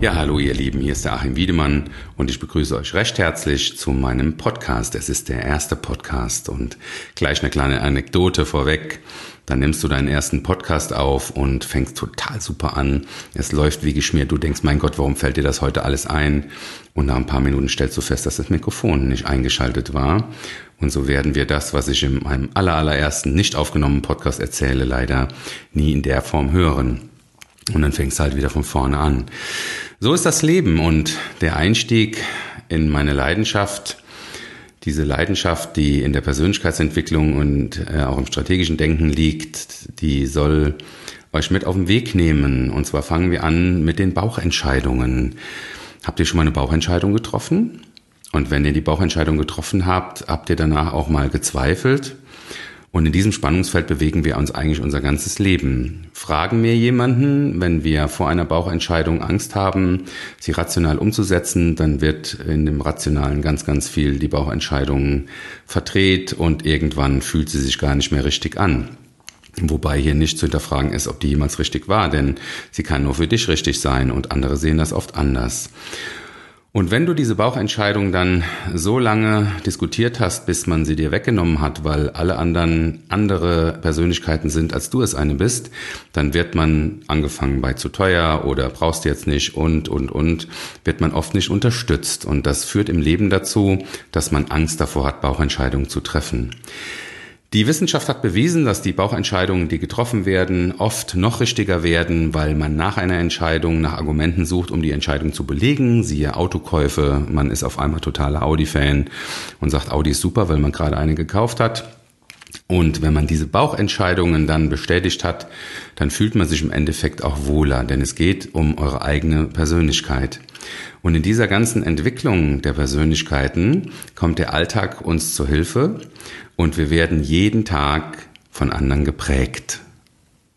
Ja, hallo ihr Lieben, hier ist der Achim Wiedemann und ich begrüße euch recht herzlich zu meinem Podcast. Es ist der erste Podcast und gleich eine kleine Anekdote vorweg. Dann nimmst du deinen ersten Podcast auf und fängst total super an. Es läuft wie geschmiert. Du denkst, mein Gott, warum fällt dir das heute alles ein? Und nach ein paar Minuten stellst du fest, dass das Mikrofon nicht eingeschaltet war. Und so werden wir das, was ich in meinem allerallerersten nicht aufgenommenen Podcast erzähle, leider nie in der Form hören. Und dann fängst du halt wieder von vorne an. So ist das Leben und der Einstieg in meine Leidenschaft, diese Leidenschaft, die in der Persönlichkeitsentwicklung und äh, auch im strategischen Denken liegt, die soll euch mit auf den Weg nehmen. Und zwar fangen wir an mit den Bauchentscheidungen. Habt ihr schon mal eine Bauchentscheidung getroffen? Und wenn ihr die Bauchentscheidung getroffen habt, habt ihr danach auch mal gezweifelt? Und in diesem Spannungsfeld bewegen wir uns eigentlich unser ganzes Leben. Fragen wir jemanden, wenn wir vor einer Bauchentscheidung Angst haben, sie rational umzusetzen, dann wird in dem Rationalen ganz, ganz viel die Bauchentscheidung verdreht und irgendwann fühlt sie sich gar nicht mehr richtig an. Wobei hier nicht zu hinterfragen ist, ob die jemals richtig war, denn sie kann nur für dich richtig sein und andere sehen das oft anders. Und wenn du diese Bauchentscheidung dann so lange diskutiert hast, bis man sie dir weggenommen hat, weil alle anderen andere Persönlichkeiten sind, als du es eine bist, dann wird man angefangen bei zu teuer oder brauchst jetzt nicht und, und, und, wird man oft nicht unterstützt. Und das führt im Leben dazu, dass man Angst davor hat, Bauchentscheidungen zu treffen. Die Wissenschaft hat bewiesen, dass die Bauchentscheidungen, die getroffen werden, oft noch richtiger werden, weil man nach einer Entscheidung nach Argumenten sucht, um die Entscheidung zu belegen. Siehe Autokäufe, man ist auf einmal totaler Audi-Fan und sagt, Audi ist super, weil man gerade eine gekauft hat. Und wenn man diese Bauchentscheidungen dann bestätigt hat, dann fühlt man sich im Endeffekt auch wohler, denn es geht um eure eigene Persönlichkeit. Und in dieser ganzen Entwicklung der Persönlichkeiten kommt der Alltag uns zur Hilfe und wir werden jeden Tag von anderen geprägt.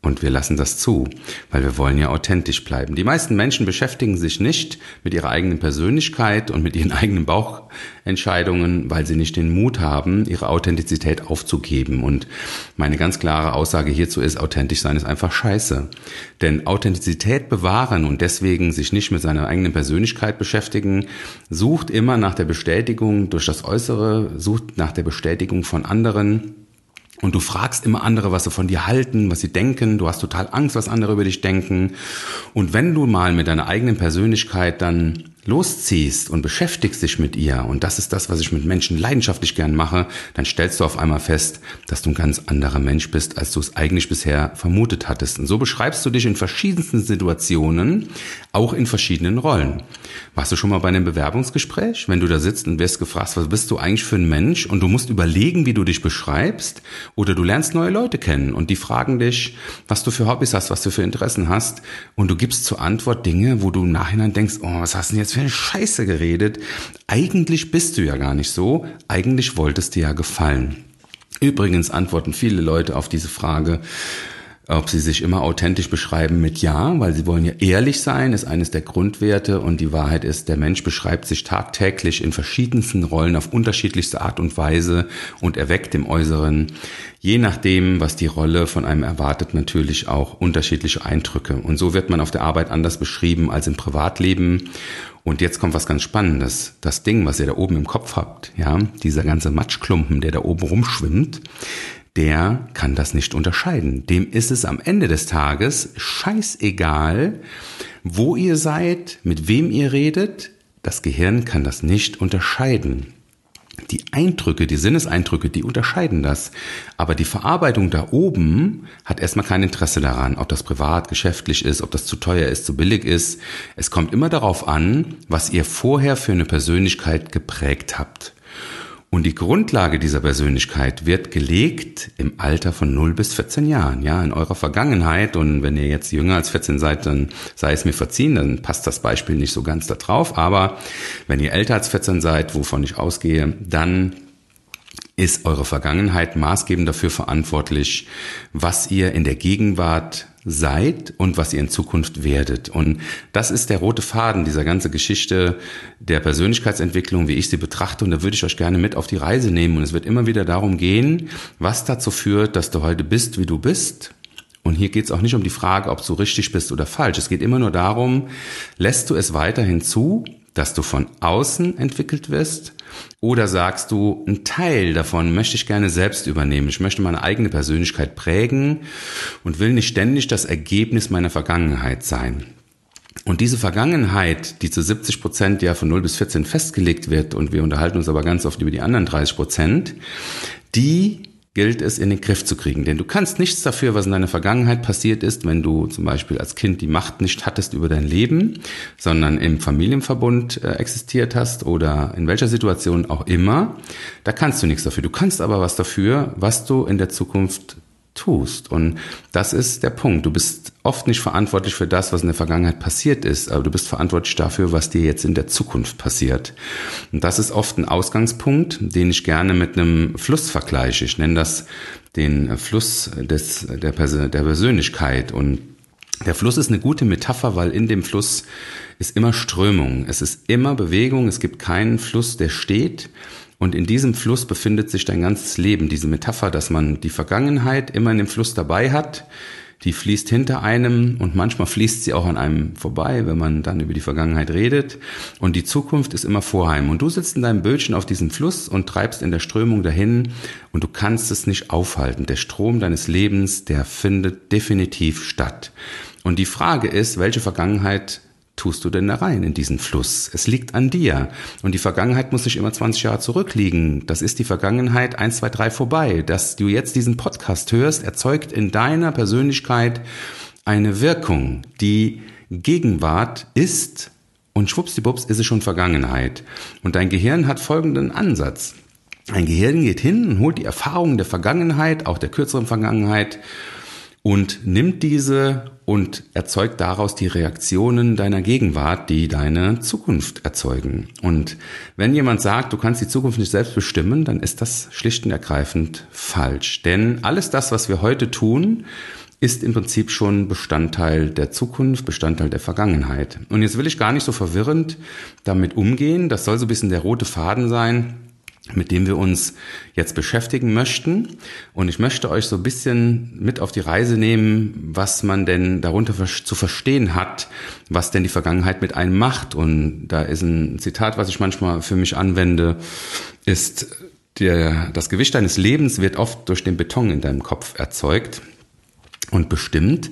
Und wir lassen das zu, weil wir wollen ja authentisch bleiben. Die meisten Menschen beschäftigen sich nicht mit ihrer eigenen Persönlichkeit und mit ihren eigenen Bauchentscheidungen, weil sie nicht den Mut haben, ihre Authentizität aufzugeben. Und meine ganz klare Aussage hierzu ist, authentisch sein ist einfach scheiße. Denn Authentizität bewahren und deswegen sich nicht mit seiner eigenen Persönlichkeit beschäftigen, sucht immer nach der Bestätigung durch das Äußere, sucht nach der Bestätigung von anderen und du fragst immer andere, was sie von dir halten, was sie denken. Du hast total Angst, was andere über dich denken. Und wenn du mal mit deiner eigenen Persönlichkeit dann losziehst und beschäftigst dich mit ihr, und das ist das, was ich mit Menschen leidenschaftlich gern mache, dann stellst du auf einmal fest, dass du ein ganz anderer Mensch bist, als du es eigentlich bisher vermutet hattest. Und so beschreibst du dich in verschiedensten Situationen, auch in verschiedenen Rollen. Warst du schon mal bei einem Bewerbungsgespräch, wenn du da sitzt und wirst gefragt, was bist du eigentlich für ein Mensch und du musst überlegen, wie du dich beschreibst oder du lernst neue Leute kennen und die fragen dich, was du für Hobbys hast, was du für Interessen hast und du gibst zur Antwort Dinge, wo du im Nachhinein denkst, oh, was hast du denn jetzt eine Scheiße geredet? Eigentlich bist du ja gar nicht so, eigentlich wolltest dir ja gefallen. Übrigens antworten viele Leute auf diese Frage, ob sie sich immer authentisch beschreiben mit Ja, weil sie wollen ja ehrlich sein, ist eines der Grundwerte und die Wahrheit ist, der Mensch beschreibt sich tagtäglich in verschiedensten Rollen auf unterschiedlichste Art und Weise und erweckt im Äußeren, je nachdem, was die Rolle von einem erwartet, natürlich auch unterschiedliche Eindrücke. Und so wird man auf der Arbeit anders beschrieben als im Privatleben. Und jetzt kommt was ganz Spannendes. Das Ding, was ihr da oben im Kopf habt, ja, dieser ganze Matschklumpen, der da oben rumschwimmt, der kann das nicht unterscheiden. Dem ist es am Ende des Tages scheißegal, wo ihr seid, mit wem ihr redet. Das Gehirn kann das nicht unterscheiden. Die Eindrücke, die Sinneseindrücke, die unterscheiden das. Aber die Verarbeitung da oben hat erstmal kein Interesse daran, ob das privat, geschäftlich ist, ob das zu teuer ist, zu billig ist. Es kommt immer darauf an, was ihr vorher für eine Persönlichkeit geprägt habt. Und die Grundlage dieser Persönlichkeit wird gelegt im Alter von 0 bis 14 Jahren, ja, in eurer Vergangenheit. Und wenn ihr jetzt jünger als 14 seid, dann sei es mir verziehen, dann passt das Beispiel nicht so ganz da drauf. Aber wenn ihr älter als 14 seid, wovon ich ausgehe, dann ist eure Vergangenheit maßgebend dafür verantwortlich, was ihr in der Gegenwart seid und was ihr in Zukunft werdet. Und das ist der rote Faden dieser ganzen Geschichte der Persönlichkeitsentwicklung, wie ich sie betrachte. Und da würde ich euch gerne mit auf die Reise nehmen. Und es wird immer wieder darum gehen, was dazu führt, dass du heute bist, wie du bist Und hier geht es auch nicht um die Frage, ob du richtig bist oder falsch. Es geht immer nur darum, lässt du es weiterhin zu, dass du von außen entwickelt wirst oder sagst du, ein Teil davon möchte ich gerne selbst übernehmen. Ich möchte meine eigene Persönlichkeit prägen und will nicht ständig das Ergebnis meiner Vergangenheit sein. Und diese Vergangenheit, die zu 70 Prozent ja von 0 bis 14 festgelegt wird, und wir unterhalten uns aber ganz oft über die anderen 30 Prozent, die gilt es in den Griff zu kriegen. Denn du kannst nichts dafür, was in deiner Vergangenheit passiert ist, wenn du zum Beispiel als Kind die Macht nicht hattest über dein Leben, sondern im Familienverbund äh, existiert hast oder in welcher Situation auch immer. Da kannst du nichts dafür. Du kannst aber was dafür, was du in der Zukunft tust. Und das ist der Punkt. Du bist oft nicht verantwortlich für das, was in der Vergangenheit passiert ist, aber du bist verantwortlich dafür, was dir jetzt in der Zukunft passiert. Und das ist oft ein Ausgangspunkt, den ich gerne mit einem Fluss vergleiche. Ich nenne das den Fluss des, der, Persön der Persönlichkeit. Und der Fluss ist eine gute Metapher, weil in dem Fluss ist immer Strömung. Es ist immer Bewegung. Es gibt keinen Fluss, der steht. Und in diesem Fluss befindet sich dein ganzes Leben. Diese Metapher, dass man die Vergangenheit immer in dem Fluss dabei hat, die fließt hinter einem und manchmal fließt sie auch an einem vorbei, wenn man dann über die Vergangenheit redet. Und die Zukunft ist immer vorheim. Und du sitzt in deinem Bötchen auf diesem Fluss und treibst in der Strömung dahin und du kannst es nicht aufhalten. Der Strom deines Lebens, der findet definitiv statt. Und die Frage ist, welche Vergangenheit tust du denn da rein in diesen Fluss? Es liegt an dir. Und die Vergangenheit muss nicht immer 20 Jahre zurückliegen. Das ist die Vergangenheit 1, 2, 3 vorbei. Dass du jetzt diesen Podcast hörst, erzeugt in deiner Persönlichkeit eine Wirkung, die Gegenwart ist und schwuppsdiwupps ist es schon Vergangenheit. Und dein Gehirn hat folgenden Ansatz. Ein Gehirn geht hin und holt die Erfahrungen der Vergangenheit, auch der kürzeren Vergangenheit, und nimmt diese und erzeugt daraus die Reaktionen deiner Gegenwart, die deine Zukunft erzeugen. Und wenn jemand sagt, du kannst die Zukunft nicht selbst bestimmen, dann ist das schlicht und ergreifend falsch. Denn alles das, was wir heute tun, ist im Prinzip schon Bestandteil der Zukunft, Bestandteil der Vergangenheit. Und jetzt will ich gar nicht so verwirrend damit umgehen. Das soll so ein bisschen der rote Faden sein mit dem wir uns jetzt beschäftigen möchten. Und ich möchte euch so ein bisschen mit auf die Reise nehmen, was man denn darunter zu verstehen hat, was denn die Vergangenheit mit einem macht. Und da ist ein Zitat, was ich manchmal für mich anwende, ist, der, das Gewicht deines Lebens wird oft durch den Beton in deinem Kopf erzeugt und bestimmt.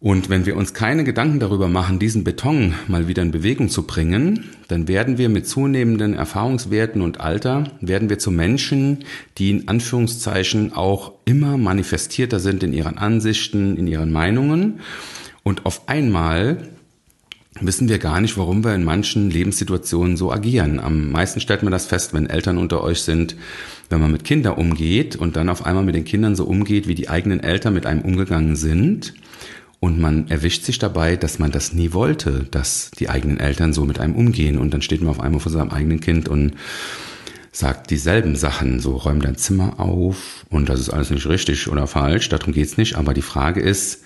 Und wenn wir uns keine Gedanken darüber machen, diesen Beton mal wieder in Bewegung zu bringen, dann werden wir mit zunehmenden Erfahrungswerten und Alter, werden wir zu Menschen, die in Anführungszeichen auch immer manifestierter sind in ihren Ansichten, in ihren Meinungen. Und auf einmal wissen wir gar nicht, warum wir in manchen Lebenssituationen so agieren. Am meisten stellt man das fest, wenn Eltern unter euch sind, wenn man mit Kindern umgeht und dann auf einmal mit den Kindern so umgeht, wie die eigenen Eltern mit einem umgegangen sind und man erwischt sich dabei, dass man das nie wollte, dass die eigenen Eltern so mit einem umgehen. Und dann steht man auf einmal vor seinem eigenen Kind und sagt dieselben Sachen, so räum dein Zimmer auf und das ist alles nicht richtig oder falsch, darum geht's nicht. Aber die Frage ist,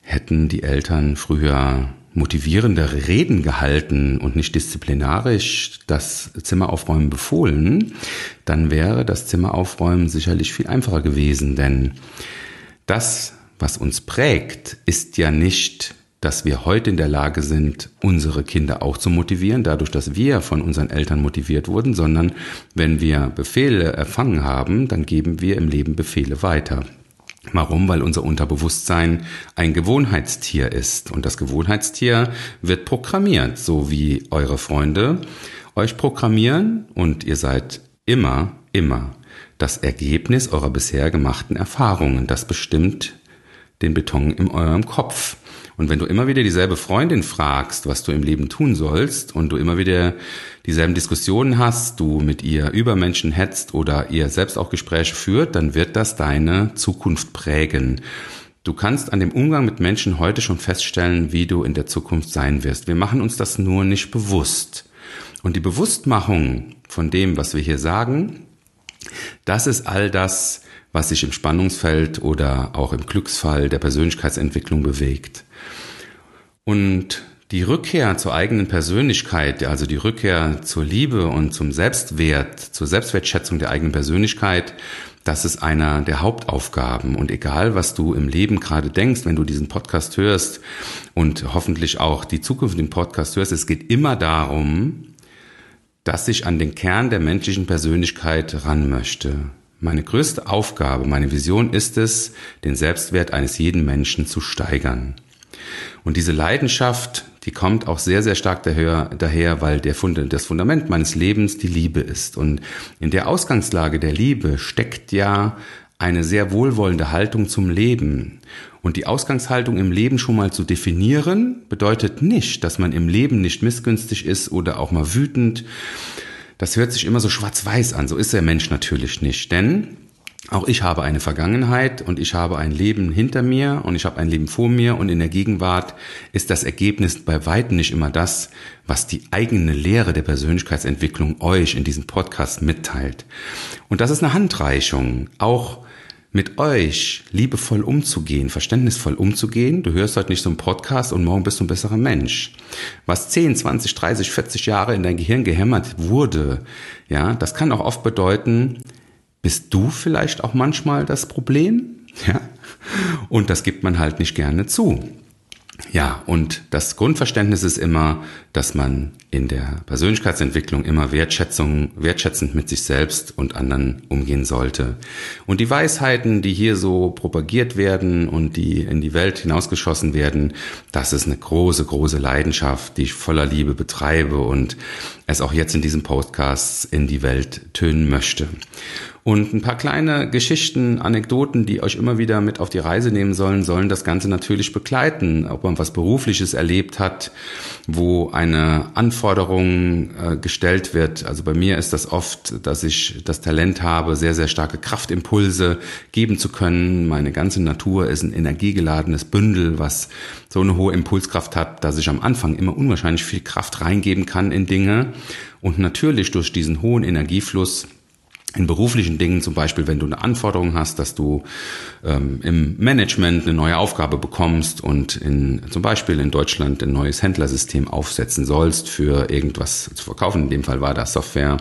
hätten die Eltern früher motivierende Reden gehalten und nicht disziplinarisch das Zimmeraufräumen befohlen, dann wäre das Zimmeraufräumen sicherlich viel einfacher gewesen, denn das was uns prägt, ist ja nicht, dass wir heute in der Lage sind, unsere Kinder auch zu motivieren, dadurch, dass wir von unseren Eltern motiviert wurden, sondern wenn wir Befehle erfangen haben, dann geben wir im Leben Befehle weiter. Warum? Weil unser Unterbewusstsein ein Gewohnheitstier ist. Und das Gewohnheitstier wird programmiert, so wie eure Freunde euch programmieren und ihr seid immer, immer das Ergebnis eurer bisher gemachten Erfahrungen. Das bestimmt den Beton in eurem Kopf. Und wenn du immer wieder dieselbe Freundin fragst, was du im Leben tun sollst, und du immer wieder dieselben Diskussionen hast, du mit ihr über Menschen hetzt oder ihr selbst auch Gespräche führt, dann wird das deine Zukunft prägen. Du kannst an dem Umgang mit Menschen heute schon feststellen, wie du in der Zukunft sein wirst. Wir machen uns das nur nicht bewusst. Und die Bewusstmachung von dem, was wir hier sagen, das ist all das, was sich im Spannungsfeld oder auch im Glücksfall der Persönlichkeitsentwicklung bewegt. Und die Rückkehr zur eigenen Persönlichkeit, also die Rückkehr zur Liebe und zum Selbstwert, zur Selbstwertschätzung der eigenen Persönlichkeit, das ist einer der Hauptaufgaben. Und egal, was du im Leben gerade denkst, wenn du diesen Podcast hörst und hoffentlich auch die zukünftigen Podcast hörst, es geht immer darum, dass ich an den Kern der menschlichen Persönlichkeit ran möchte. Meine größte Aufgabe, meine Vision ist es, den Selbstwert eines jeden Menschen zu steigern. Und diese Leidenschaft, die kommt auch sehr, sehr stark daher, daher weil der Fund, das Fundament meines Lebens die Liebe ist. Und in der Ausgangslage der Liebe steckt ja eine sehr wohlwollende Haltung zum Leben. Und die Ausgangshaltung im Leben schon mal zu definieren, bedeutet nicht, dass man im Leben nicht missgünstig ist oder auch mal wütend. Das hört sich immer so schwarz-weiß an. So ist der Mensch natürlich nicht. Denn auch ich habe eine Vergangenheit und ich habe ein Leben hinter mir und ich habe ein Leben vor mir und in der Gegenwart ist das Ergebnis bei weitem nicht immer das, was die eigene Lehre der Persönlichkeitsentwicklung euch in diesem Podcast mitteilt. Und das ist eine Handreichung, auch mit euch liebevoll umzugehen, verständnisvoll umzugehen. Du hörst heute nicht so einen Podcast und morgen bist du ein besserer Mensch. Was 10, 20, 30, 40 Jahre in dein Gehirn gehämmert wurde, ja, das kann auch oft bedeuten, bist du vielleicht auch manchmal das Problem? Ja? Und das gibt man halt nicht gerne zu. Ja, und das Grundverständnis ist immer, dass man in der Persönlichkeitsentwicklung immer Wertschätzung, wertschätzend mit sich selbst und anderen umgehen sollte. Und die Weisheiten, die hier so propagiert werden und die in die Welt hinausgeschossen werden, das ist eine große, große Leidenschaft, die ich voller Liebe betreibe und es auch jetzt in diesem Podcast in die Welt tönen möchte. Und ein paar kleine Geschichten, Anekdoten, die euch immer wieder mit auf die Reise nehmen sollen, sollen das Ganze natürlich begleiten. Ob man was Berufliches erlebt hat, wo eine Anforderung äh, gestellt wird. Also bei mir ist das oft, dass ich das Talent habe, sehr, sehr starke Kraftimpulse geben zu können. Meine ganze Natur ist ein energiegeladenes Bündel, was so eine hohe Impulskraft hat, dass ich am Anfang immer unwahrscheinlich viel Kraft reingeben kann in Dinge. Und natürlich durch diesen hohen Energiefluss in beruflichen Dingen, zum Beispiel, wenn du eine Anforderung hast, dass du ähm, im Management eine neue Aufgabe bekommst und in, zum Beispiel in Deutschland ein neues Händlersystem aufsetzen sollst für irgendwas zu verkaufen, in dem Fall war das Software,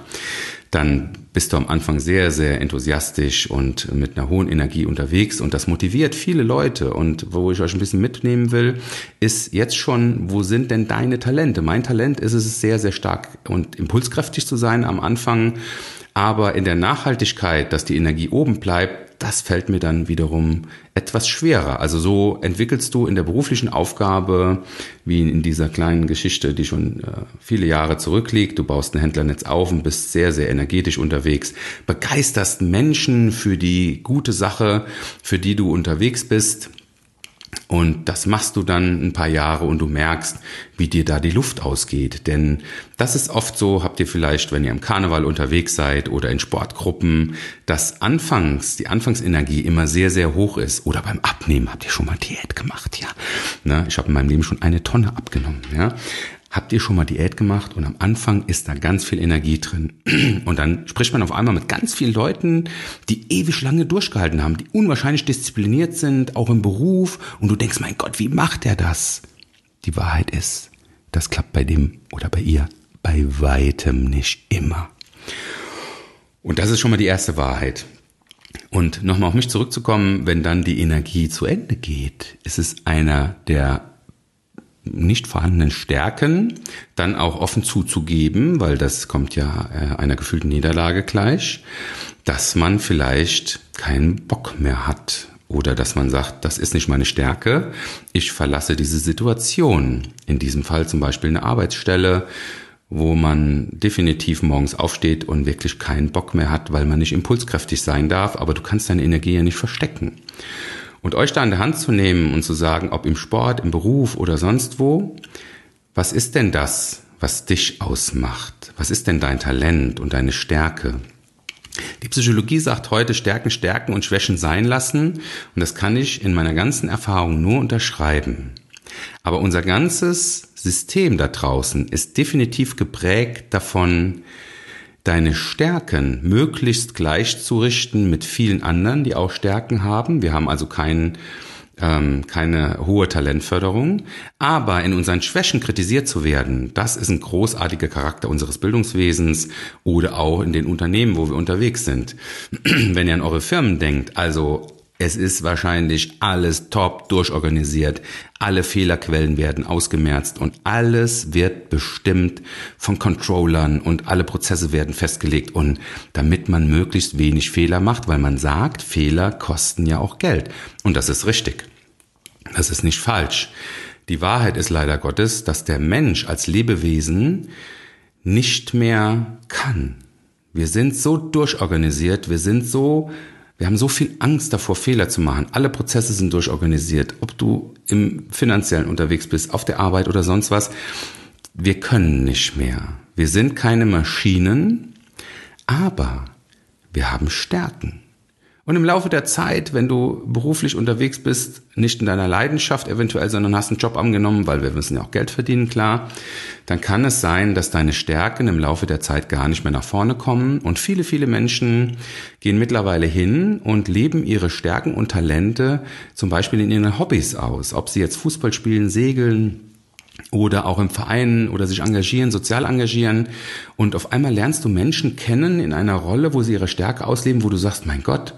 dann bist du am Anfang sehr, sehr enthusiastisch und mit einer hohen Energie unterwegs und das motiviert viele Leute. Und wo ich euch ein bisschen mitnehmen will, ist jetzt schon, wo sind denn deine Talente? Mein Talent ist es sehr, sehr stark und impulskräftig zu sein am Anfang aber in der Nachhaltigkeit, dass die Energie oben bleibt, das fällt mir dann wiederum etwas schwerer. Also so entwickelst du in der beruflichen Aufgabe, wie in dieser kleinen Geschichte, die schon äh, viele Jahre zurückliegt, du baust ein Händlernetz auf und bist sehr, sehr energetisch unterwegs, begeisterst Menschen für die gute Sache, für die du unterwegs bist und das machst du dann ein paar Jahre und du merkst, wie dir da die Luft ausgeht. Denn das ist oft so, habt ihr vielleicht, wenn ihr im Karneval unterwegs seid oder in Sportgruppen, dass anfangs, die Anfangsenergie immer sehr, sehr hoch ist. Oder beim Abnehmen habt ihr schon mal Diät gemacht, ja. Ne? Ich habe in meinem Leben schon eine Tonne abgenommen, ja. Habt ihr schon mal Diät gemacht und am Anfang ist da ganz viel Energie drin. Und dann spricht man auf einmal mit ganz vielen Leuten, die ewig lange durchgehalten haben, die unwahrscheinlich diszipliniert sind, auch im Beruf. Und du denkst, mein Gott, wie macht er das? Die Wahrheit ist, das klappt bei dem oder bei ihr bei weitem nicht immer. Und das ist schon mal die erste Wahrheit. Und nochmal auf mich zurückzukommen, wenn dann die Energie zu Ende geht, ist es einer der nicht vorhandenen Stärken dann auch offen zuzugeben, weil das kommt ja äh, einer gefühlten Niederlage gleich, dass man vielleicht keinen Bock mehr hat oder dass man sagt, das ist nicht meine Stärke, ich verlasse diese Situation. In diesem Fall zum Beispiel eine Arbeitsstelle, wo man definitiv morgens aufsteht und wirklich keinen Bock mehr hat, weil man nicht impulskräftig sein darf, aber du kannst deine Energie ja nicht verstecken. Und euch da an der Hand zu nehmen und zu sagen, ob im Sport, im Beruf oder sonst wo, was ist denn das, was dich ausmacht? Was ist denn dein Talent und deine Stärke? Die Psychologie sagt heute Stärken stärken und Schwächen sein lassen und das kann ich in meiner ganzen Erfahrung nur unterschreiben. Aber unser ganzes System da draußen ist definitiv geprägt davon, deine Stärken möglichst gleichzurichten mit vielen anderen, die auch Stärken haben. Wir haben also keinen ähm, keine hohe Talentförderung. Aber in unseren Schwächen kritisiert zu werden, das ist ein großartiger Charakter unseres Bildungswesens oder auch in den Unternehmen, wo wir unterwegs sind. Wenn ihr an eure Firmen denkt, also es ist wahrscheinlich alles top durchorganisiert. Alle Fehlerquellen werden ausgemerzt und alles wird bestimmt von Controllern und alle Prozesse werden festgelegt und damit man möglichst wenig Fehler macht, weil man sagt, Fehler kosten ja auch Geld. Und das ist richtig. Das ist nicht falsch. Die Wahrheit ist leider Gottes, dass der Mensch als Lebewesen nicht mehr kann. Wir sind so durchorganisiert, wir sind so wir haben so viel Angst davor, Fehler zu machen. Alle Prozesse sind durchorganisiert, ob du im finanziellen unterwegs bist, auf der Arbeit oder sonst was. Wir können nicht mehr. Wir sind keine Maschinen, aber wir haben Stärken. Und im Laufe der Zeit, wenn du beruflich unterwegs bist, nicht in deiner Leidenschaft eventuell, sondern hast einen Job angenommen, weil wir müssen ja auch Geld verdienen, klar, dann kann es sein, dass deine Stärken im Laufe der Zeit gar nicht mehr nach vorne kommen. Und viele, viele Menschen gehen mittlerweile hin und leben ihre Stärken und Talente zum Beispiel in ihren Hobbys aus. Ob sie jetzt Fußball spielen, segeln, oder auch im Verein oder sich engagieren, sozial engagieren. Und auf einmal lernst du Menschen kennen in einer Rolle, wo sie ihre Stärke ausleben, wo du sagst, mein Gott,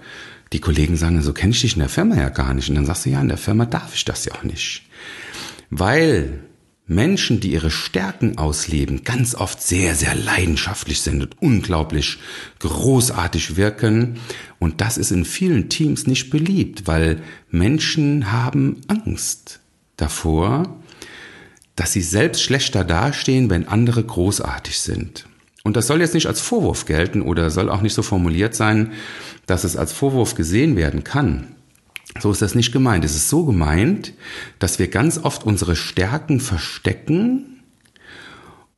die Kollegen sagen, so kenne ich dich in der Firma ja gar nicht. Und dann sagst du, ja, in der Firma darf ich das ja auch nicht. Weil Menschen, die ihre Stärken ausleben, ganz oft sehr, sehr leidenschaftlich sind und unglaublich großartig wirken. Und das ist in vielen Teams nicht beliebt, weil Menschen haben Angst davor, dass sie selbst schlechter dastehen, wenn andere großartig sind. Und das soll jetzt nicht als Vorwurf gelten oder soll auch nicht so formuliert sein, dass es als Vorwurf gesehen werden kann. So ist das nicht gemeint. Es ist so gemeint, dass wir ganz oft unsere Stärken verstecken,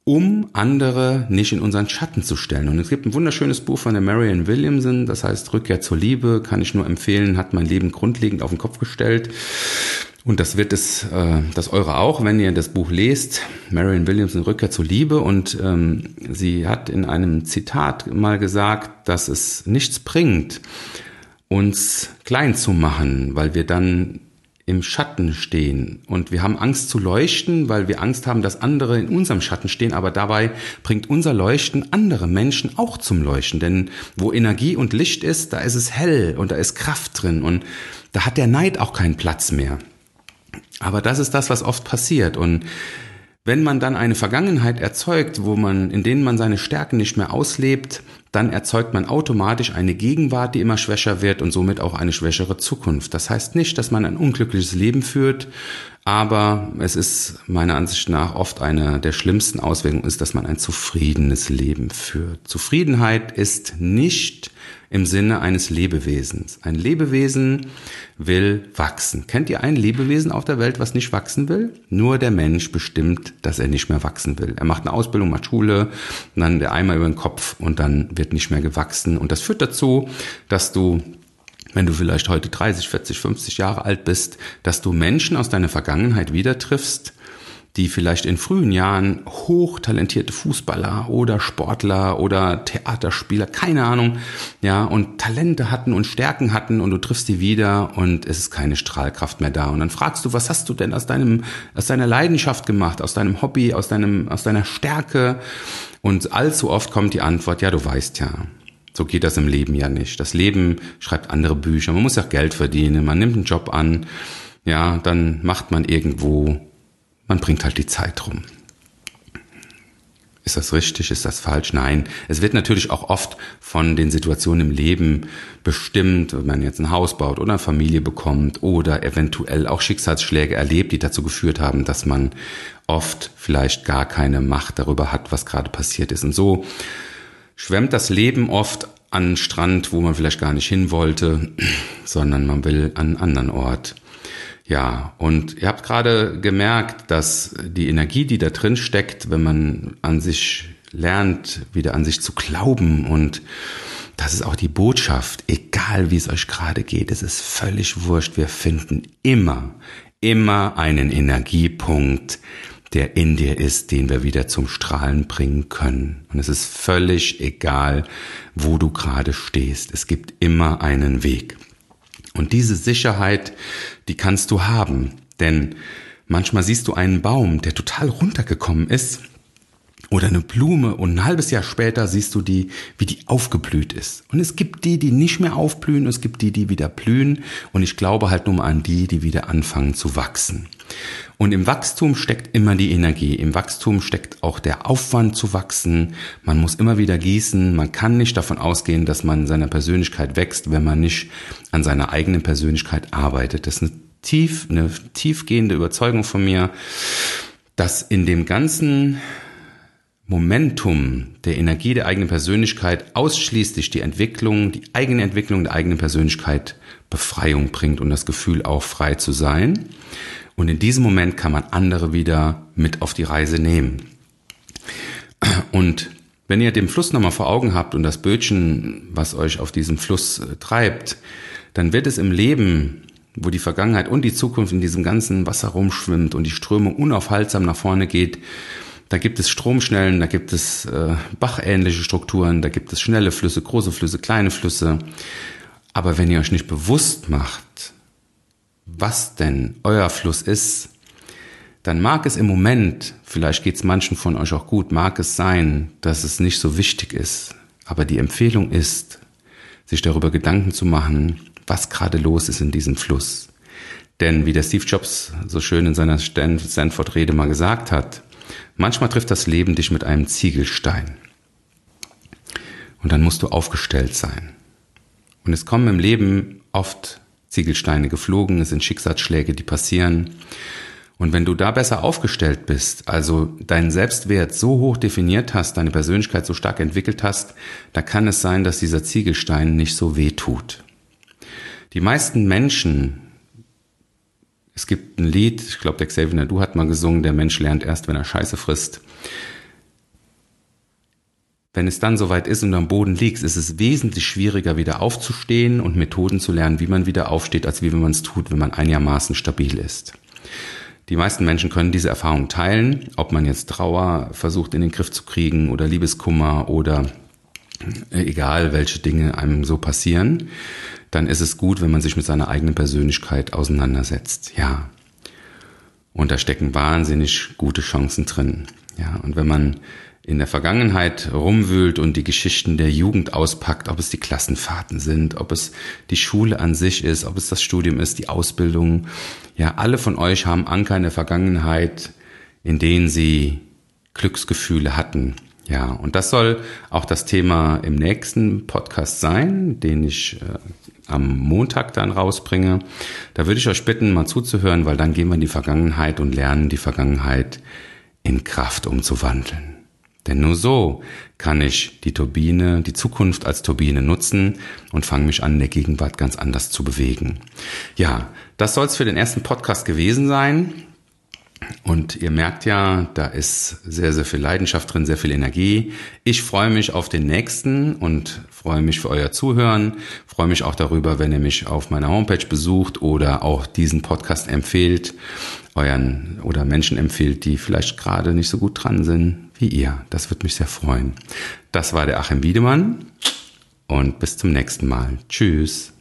um andere nicht in unseren Schatten zu stellen. Und es gibt ein wunderschönes Buch von der Marianne Williamson, das heißt Rückkehr zur Liebe, kann ich nur empfehlen, hat mein Leben grundlegend auf den Kopf gestellt. Und das wird es, äh, das eure auch, wenn ihr das Buch lest, Marion Williamson Rückkehr zur Liebe. Und ähm, sie hat in einem Zitat mal gesagt, dass es nichts bringt, uns klein zu machen, weil wir dann im Schatten stehen und wir haben Angst zu leuchten, weil wir Angst haben, dass andere in unserem Schatten stehen, aber dabei bringt unser Leuchten andere Menschen auch zum Leuchten, denn wo Energie und Licht ist, da ist es hell und da ist Kraft drin und da hat der Neid auch keinen Platz mehr. Aber das ist das, was oft passiert. Und wenn man dann eine Vergangenheit erzeugt, wo man, in denen man seine Stärken nicht mehr auslebt, dann erzeugt man automatisch eine Gegenwart, die immer schwächer wird und somit auch eine schwächere Zukunft. Das heißt nicht, dass man ein unglückliches Leben führt, aber es ist meiner Ansicht nach oft eine der schlimmsten Auswirkungen ist, dass man ein zufriedenes Leben führt. Zufriedenheit ist nicht im Sinne eines Lebewesens. Ein Lebewesen will wachsen. Kennt ihr ein Lebewesen auf der Welt, was nicht wachsen will? Nur der Mensch bestimmt, dass er nicht mehr wachsen will. Er macht eine Ausbildung, macht Schule, dann der Eimer über den Kopf und dann wird nicht mehr gewachsen. Und das führt dazu, dass du wenn du vielleicht heute 30, 40, 50 Jahre alt bist, dass du Menschen aus deiner Vergangenheit wieder triffst, die vielleicht in frühen Jahren hochtalentierte Fußballer oder Sportler oder Theaterspieler, keine Ahnung, ja, und Talente hatten und Stärken hatten und du triffst die wieder und es ist keine Strahlkraft mehr da. Und dann fragst du, was hast du denn aus deinem, aus deiner Leidenschaft gemacht, aus deinem Hobby, aus deinem, aus deiner Stärke? Und allzu oft kommt die Antwort, ja, du weißt ja. So geht das im Leben ja nicht. Das Leben schreibt andere Bücher. Man muss ja Geld verdienen. Man nimmt einen Job an. Ja, dann macht man irgendwo man bringt halt die Zeit rum. Ist das richtig? Ist das falsch? Nein. Es wird natürlich auch oft von den Situationen im Leben bestimmt, wenn man jetzt ein Haus baut oder eine Familie bekommt oder eventuell auch Schicksalsschläge erlebt, die dazu geführt haben, dass man oft vielleicht gar keine Macht darüber hat, was gerade passiert ist. Und so schwemmt das Leben oft an Strand, wo man vielleicht gar nicht hin wollte, sondern man will an einen anderen Ort. Ja, und ihr habt gerade gemerkt, dass die Energie, die da drin steckt, wenn man an sich lernt, wieder an sich zu glauben und das ist auch die Botschaft, egal wie es euch gerade geht, es ist völlig wurscht, wir finden immer, immer einen Energiepunkt, der in dir ist, den wir wieder zum Strahlen bringen können. Und es ist völlig egal, wo du gerade stehst. Es gibt immer einen Weg. Und diese Sicherheit, die kannst du haben. Denn manchmal siehst du einen Baum, der total runtergekommen ist oder eine Blume und ein halbes Jahr später siehst du die, wie die aufgeblüht ist. Und es gibt die, die nicht mehr aufblühen, es gibt die, die wieder blühen und ich glaube halt nur mal an die, die wieder anfangen zu wachsen. Und im Wachstum steckt immer die Energie. Im Wachstum steckt auch der Aufwand zu wachsen. Man muss immer wieder gießen. Man kann nicht davon ausgehen, dass man seiner Persönlichkeit wächst, wenn man nicht an seiner eigenen Persönlichkeit arbeitet. Das ist eine tief, eine tiefgehende Überzeugung von mir, dass in dem ganzen Momentum der Energie der eigenen Persönlichkeit ausschließlich die Entwicklung, die eigene Entwicklung der eigenen Persönlichkeit Befreiung bringt und das Gefühl auch frei zu sein. Und in diesem Moment kann man andere wieder mit auf die Reise nehmen. Und wenn ihr den Fluss nochmal vor Augen habt und das Bötchen, was euch auf diesem Fluss äh, treibt, dann wird es im Leben, wo die Vergangenheit und die Zukunft in diesem ganzen Wasser rumschwimmt und die Strömung unaufhaltsam nach vorne geht, da gibt es Stromschnellen, da gibt es äh, bachähnliche Strukturen, da gibt es schnelle Flüsse, große Flüsse, kleine Flüsse. Aber wenn ihr euch nicht bewusst macht, was denn euer Fluss ist, dann mag es im Moment, vielleicht geht es manchen von euch auch gut, mag es sein, dass es nicht so wichtig ist. Aber die Empfehlung ist, sich darüber Gedanken zu machen, was gerade los ist in diesem Fluss. Denn wie der Steve Jobs so schön in seiner Stanford-Rede mal gesagt hat, Manchmal trifft das Leben dich mit einem Ziegelstein. Und dann musst du aufgestellt sein. Und es kommen im Leben oft Ziegelsteine geflogen, es sind Schicksalsschläge, die passieren. Und wenn du da besser aufgestellt bist, also deinen Selbstwert so hoch definiert hast, deine Persönlichkeit so stark entwickelt hast, da kann es sein, dass dieser Ziegelstein nicht so weh tut. Die meisten Menschen es gibt ein Lied, ich glaube, der Xavier Du hat mal gesungen, der Mensch lernt erst, wenn er Scheiße frisst. Wenn es dann soweit ist und am Boden liegt, ist es wesentlich schwieriger, wieder aufzustehen und Methoden zu lernen, wie man wieder aufsteht, als wie wenn man es tut, wenn man einigermaßen stabil ist. Die meisten Menschen können diese Erfahrung teilen, ob man jetzt Trauer versucht in den Griff zu kriegen oder Liebeskummer oder egal welche Dinge einem so passieren dann ist es gut, wenn man sich mit seiner eigenen Persönlichkeit auseinandersetzt. Ja. Und da stecken wahnsinnig gute Chancen drin. Ja. Und wenn man in der Vergangenheit rumwühlt und die Geschichten der Jugend auspackt, ob es die Klassenfahrten sind, ob es die Schule an sich ist, ob es das Studium ist, die Ausbildung. Ja, alle von euch haben Anker in der Vergangenheit, in denen sie Glücksgefühle hatten. Ja, und das soll auch das Thema im nächsten Podcast sein, den ich äh, am Montag dann rausbringe. Da würde ich euch bitten, mal zuzuhören, weil dann gehen wir in die Vergangenheit und lernen die Vergangenheit in Kraft umzuwandeln. Denn nur so kann ich die Turbine, die Zukunft als Turbine nutzen und fange mich an, in der Gegenwart ganz anders zu bewegen. Ja, das soll es für den ersten Podcast gewesen sein. Und ihr merkt ja, da ist sehr, sehr viel Leidenschaft drin, sehr viel Energie. Ich freue mich auf den nächsten und freue mich für euer Zuhören. Freue mich auch darüber, wenn ihr mich auf meiner Homepage besucht oder auch diesen Podcast empfehlt, euren oder Menschen empfiehlt, die vielleicht gerade nicht so gut dran sind wie ihr. Das würde mich sehr freuen. Das war der Achim Wiedemann und bis zum nächsten Mal. Tschüss.